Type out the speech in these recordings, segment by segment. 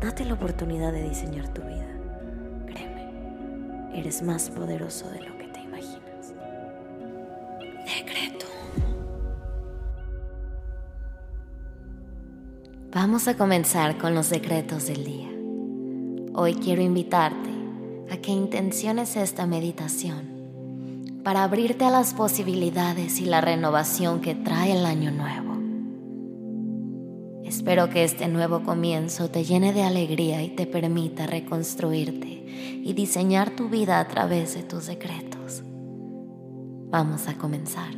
Date la oportunidad de diseñar tu vida. Créeme, eres más poderoso de lo que te imaginas. Decreto. Vamos a comenzar con los decretos del día. Hoy quiero invitarte a que intenciones esta meditación para abrirte a las posibilidades y la renovación que trae el año nuevo. Espero que este nuevo comienzo te llene de alegría y te permita reconstruirte y diseñar tu vida a través de tus decretos. Vamos a comenzar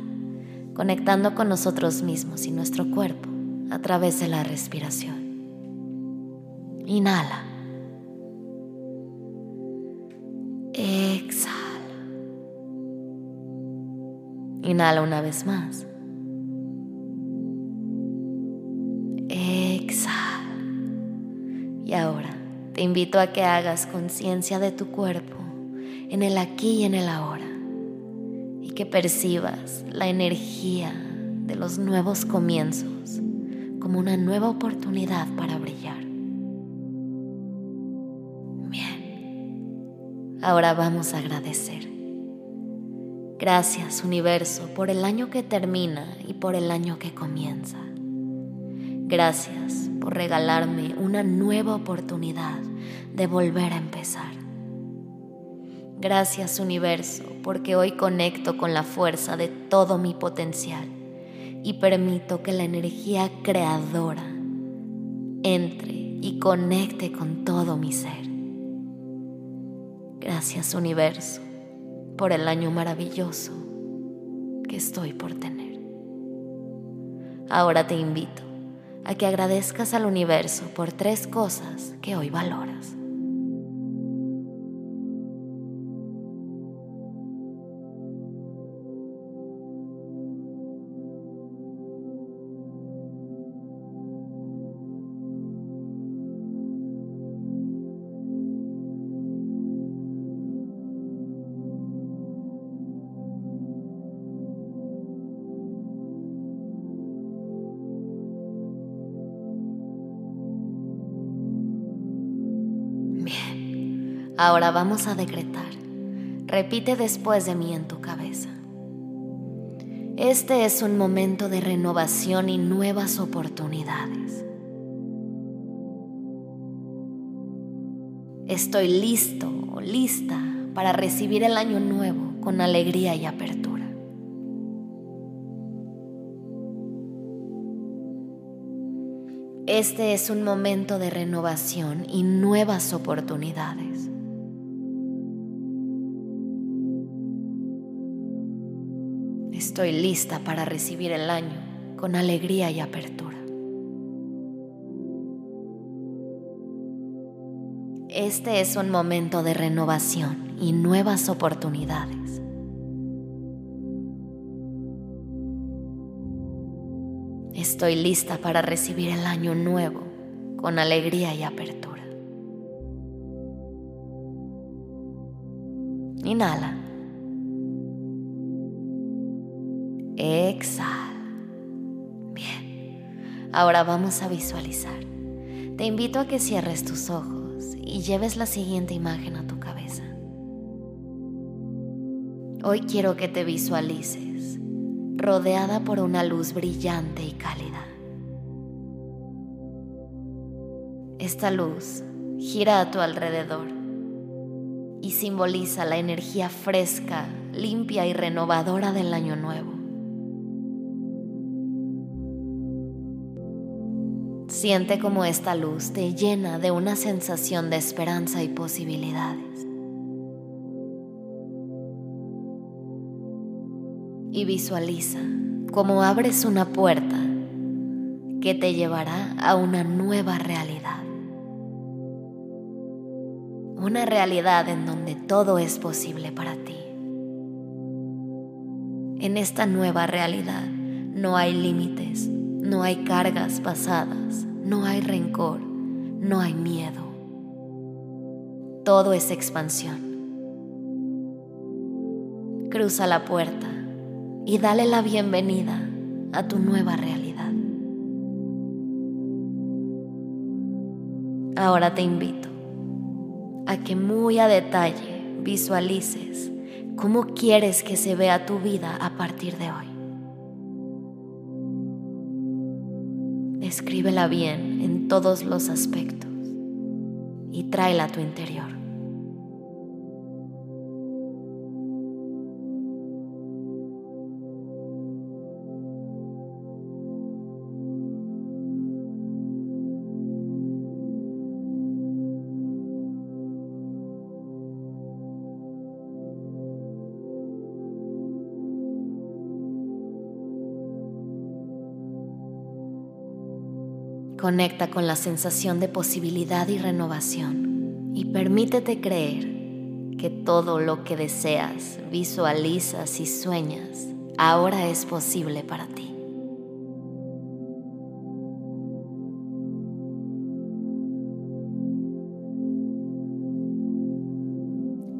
conectando con nosotros mismos y nuestro cuerpo a través de la respiración. Inhala. Exhala. Inhala una vez más. Te invito a que hagas conciencia de tu cuerpo en el aquí y en el ahora y que percibas la energía de los nuevos comienzos como una nueva oportunidad para brillar. Bien, ahora vamos a agradecer. Gracias universo por el año que termina y por el año que comienza. Gracias por regalarme una nueva oportunidad de volver a empezar. Gracias universo porque hoy conecto con la fuerza de todo mi potencial y permito que la energía creadora entre y conecte con todo mi ser. Gracias universo por el año maravilloso que estoy por tener. Ahora te invito a que agradezcas al universo por tres cosas que hoy valoras. Ahora vamos a decretar. Repite después de mí en tu cabeza. Este es un momento de renovación y nuevas oportunidades. Estoy listo o lista para recibir el año nuevo con alegría y apertura. Este es un momento de renovación y nuevas oportunidades. Estoy lista para recibir el año con alegría y apertura. Este es un momento de renovación y nuevas oportunidades. Estoy lista para recibir el año nuevo con alegría y apertura. Inhala. Exhala. Bien. Ahora vamos a visualizar. Te invito a que cierres tus ojos y lleves la siguiente imagen a tu cabeza. Hoy quiero que te visualices rodeada por una luz brillante y cálida. Esta luz gira a tu alrededor y simboliza la energía fresca, limpia y renovadora del año nuevo. Siente como esta luz te llena de una sensación de esperanza y posibilidades. Y visualiza cómo abres una puerta que te llevará a una nueva realidad. una realidad en donde todo es posible para ti. En esta nueva realidad no hay límites, no hay cargas pasadas, no hay rencor, no hay miedo. Todo es expansión. Cruza la puerta y dale la bienvenida a tu nueva realidad. Ahora te invito a que muy a detalle visualices cómo quieres que se vea tu vida a partir de hoy. Escríbela bien en todos los aspectos y tráela a tu interior. Conecta con la sensación de posibilidad y renovación y permítete creer que todo lo que deseas, visualizas y sueñas ahora es posible para ti.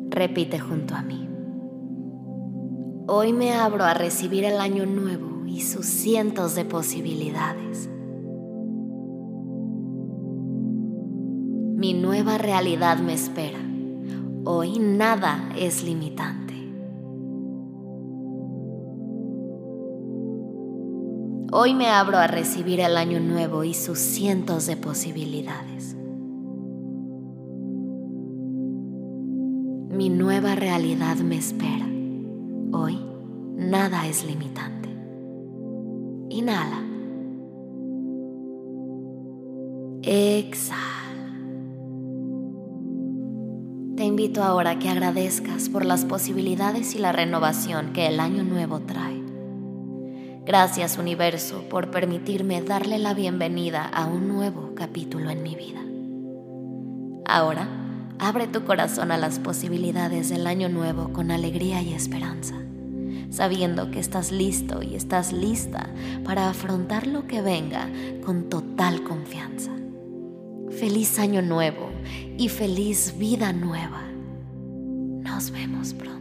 Repite junto a mí. Hoy me abro a recibir el año nuevo y sus cientos de posibilidades. Mi nueva realidad me espera. Hoy nada es limitante. Hoy me abro a recibir el año nuevo y sus cientos de posibilidades. Mi nueva realidad me espera. Hoy nada es limitante. Inhala. Exhala. Te invito ahora a que agradezcas por las posibilidades y la renovación que el año nuevo trae. Gracias universo por permitirme darle la bienvenida a un nuevo capítulo en mi vida. Ahora, abre tu corazón a las posibilidades del año nuevo con alegría y esperanza, sabiendo que estás listo y estás lista para afrontar lo que venga con total confianza. Feliz año nuevo y feliz vida nueva. Nos vemos pronto.